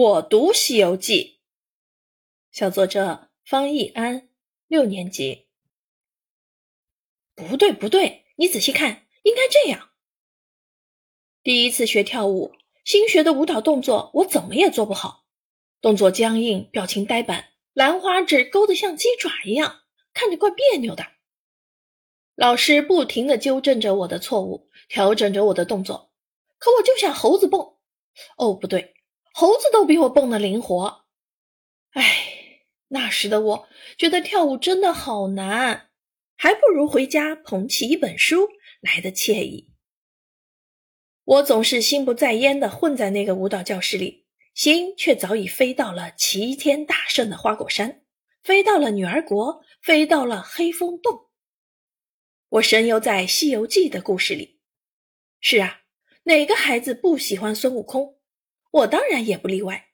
我读《西游记》，小作者方逸安，六年级。不对，不对，你仔细看，应该这样。第一次学跳舞，新学的舞蹈动作，我怎么也做不好，动作僵硬，表情呆板，兰花指勾得像鸡爪一样，看着怪别扭的。老师不停的纠正着我的错误，调整着我的动作，可我就像猴子蹦。哦，不对。猴子都比我蹦得灵活，哎，那时的我觉得跳舞真的好难，还不如回家捧起一本书来的惬意。我总是心不在焉地混在那个舞蹈教室里，心却早已飞到了齐天大圣的花果山，飞到了女儿国，飞到了黑风洞。我神游在《西游记》的故事里。是啊，哪个孩子不喜欢孙悟空？我当然也不例外。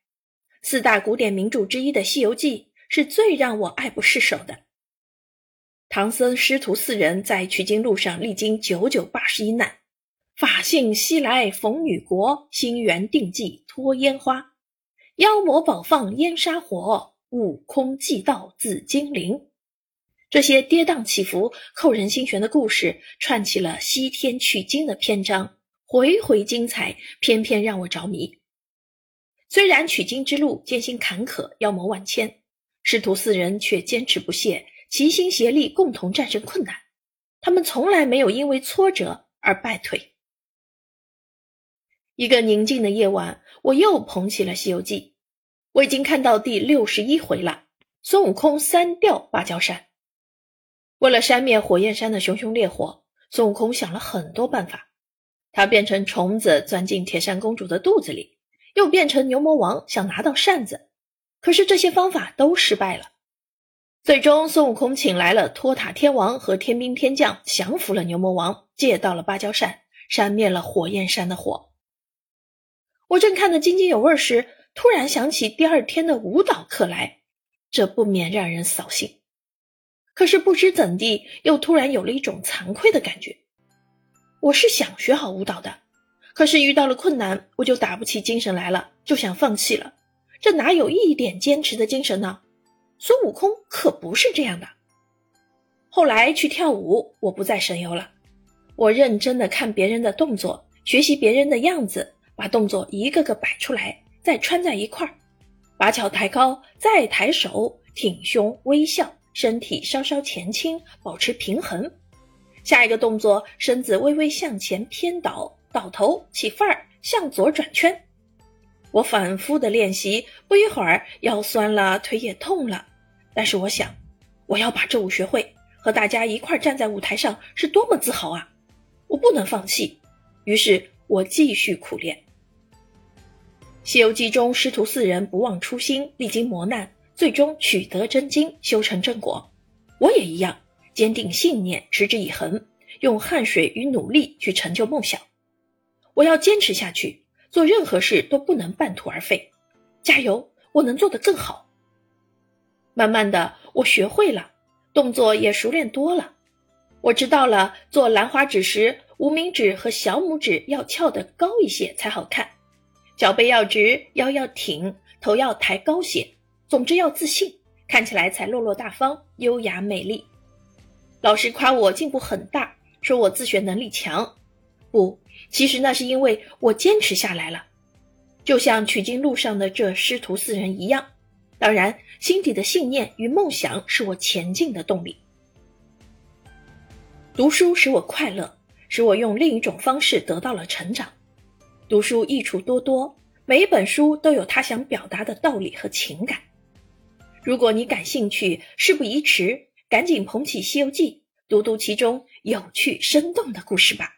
四大古典名著之一的《西游记》是最让我爱不释手的。唐僧师徒四人在取经路上历经九九八十一难，法性西来逢女国，心缘定计脱烟花。妖魔宝放烟沙火，悟空寂道紫金铃。这些跌宕起伏、扣人心弦的故事，串起了西天取经的篇章，回回精彩，偏偏让我着迷。虽然取经之路艰辛坎坷，妖魔万千，师徒四人却坚持不懈，齐心协力，共同战胜困难。他们从来没有因为挫折而败退。一个宁静的夜晚，我又捧起了《西游记》，我已经看到第六十一回了。孙悟空三吊芭蕉扇。为了扇灭火焰山的熊熊烈火，孙悟空想了很多办法。他变成虫子，钻进铁扇公主的肚子里。又变成牛魔王，想拿到扇子，可是这些方法都失败了。最终，孙悟空请来了托塔天王和天兵天将，降服了牛魔王，借到了芭蕉扇，扇灭了火焰山的火。我正看得津津有味时，突然想起第二天的舞蹈课来，这不免让人扫兴。可是不知怎地，又突然有了一种惭愧的感觉。我是想学好舞蹈的。可是遇到了困难，我就打不起精神来了，就想放弃了。这哪有一点坚持的精神呢？孙悟空可不是这样的。后来去跳舞，我不再神游了，我认真的看别人的动作，学习别人的样子，把动作一个个摆出来，再穿在一块儿，把脚抬高，再抬手，挺胸微笑，身体稍稍前倾，保持平衡。下一个动作，身子微微向前偏倒。倒头起范儿，向左转圈。我反复的练习，不一会儿腰酸了，腿也痛了。但是我想，我要把这舞学会，和大家一块站在舞台上，是多么自豪啊！我不能放弃。于是我继续苦练。《西游记》中师徒四人不忘初心，历经磨难，最终取得真经，修成正果。我也一样，坚定信念，持之以恒，用汗水与努力去成就梦想。我要坚持下去，做任何事都不能半途而废。加油，我能做得更好。慢慢的，我学会了，动作也熟练多了。我知道了，做兰花指时，无名指和小拇指要翘得高一些才好看，脚背要直，腰要挺，头要抬高些。总之要自信，看起来才落落大方、优雅美丽。老师夸我进步很大，说我自学能力强。不，其实那是因为我坚持下来了，就像取经路上的这师徒四人一样。当然，心底的信念与梦想是我前进的动力。读书使我快乐，使我用另一种方式得到了成长。读书益处多多，每一本书都有他想表达的道理和情感。如果你感兴趣，事不宜迟，赶紧捧起《西游记》，读读其中有趣生动的故事吧。